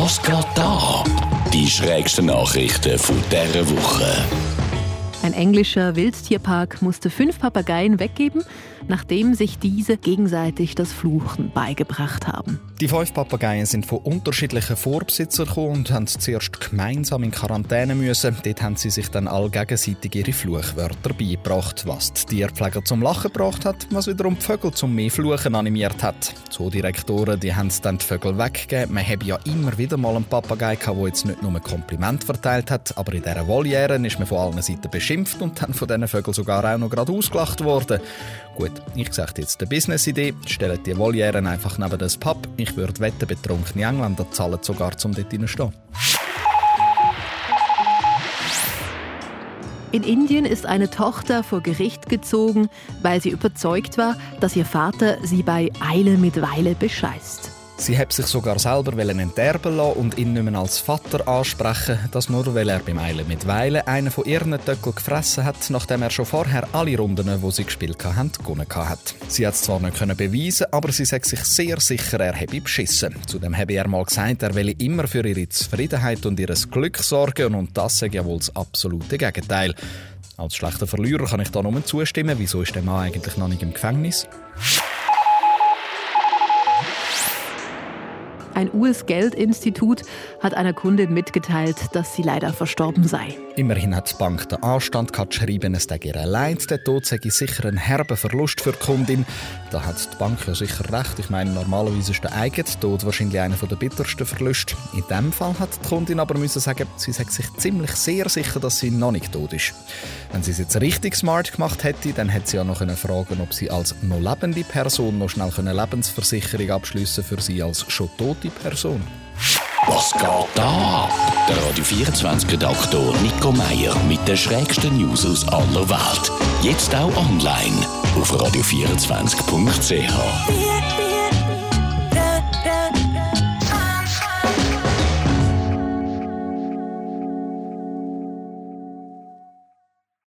Was geht da? Die schrägsten Nachrichten von dieser Woche. Ein englischer Wildtierpark musste fünf Papageien weggeben, nachdem sich diese gegenseitig das Fluchen beigebracht haben. Die fünf Papageien sind von unterschiedlichen Vorbesitzern gekommen und haben zuerst gemeinsam in Quarantäne müssen. Dort haben sie sich dann all gegenseitig ihre Fluchwörter beigebracht, was die Tierpfleger zum Lachen gebracht hat, was wiederum die Vögel zum mehr Fluchen animiert hat. Die Direktoren die haben dann die Vögel weggegeben. Man hat ja immer wieder mal einen Papagei gehabt, der jetzt nicht nur ein Kompliment verteilt hat, aber in dieser Voliere ist man von allen Seiten beschimpft und dann von diesen Vögeln sogar auch noch gerade ausgelacht worden. Gut, ich sage jetzt eine Business-Idee. Stellt die Volieren einfach neben das Pub. Ich würde wetten, betrunkene Engländer zahlen sogar, um dort stehen. In Indien ist eine Tochter vor Gericht gezogen, weil sie überzeugt war, dass ihr Vater sie bei Eile mit Weile bescheißt. Sie hat sich sogar selber enterben lassen und ihn nicht mehr als Vater ansprechen, das nur weil er beim Eilen mit Weilen einen von ihren Töckeln gefressen hat, nachdem er schon vorher alle Runden, wo sie gespielt haben, gewonnen hat. Sie hat es zwar nicht beweisen, aber sie sagt sich sehr sicher, er habe beschissen. Zudem habe er mal gesagt, er wolle immer für ihre Zufriedenheit und ihr Glück sorgen und das sei ja wohl das absolute Gegenteil. Als schlechter Verlierer kann ich da nur zustimmen. Wieso ist der Mann eigentlich noch nicht im Gefängnis? Ein US-Geldinstitut hat einer Kundin mitgeteilt, dass sie leider verstorben sei. Immerhin hat die Bank den Anstand geschrieben, es sei ihr leid. Der Tod sei sicher ein herber Verlust für die Kundin. Da hat die Bank ja sicher recht. Ich meine, normalerweise ist der eigene Tod wahrscheinlich einer der bittersten Verluste. In dem Fall hat die Kundin aber müssen sagen, sie sei sich ziemlich sehr sicher, dass sie noch nicht tot ist. Wenn sie es jetzt richtig smart gemacht hätte, dann hätte sie ja noch fragen ob sie als noch lebende Person noch schnell eine Lebensversicherung abschließen für sie als schon tote Person. Was geht da? Der Radio 24 Redaktor Nico Meier mit den schrägsten News aus aller Welt. Jetzt auch online auf radio24.ch.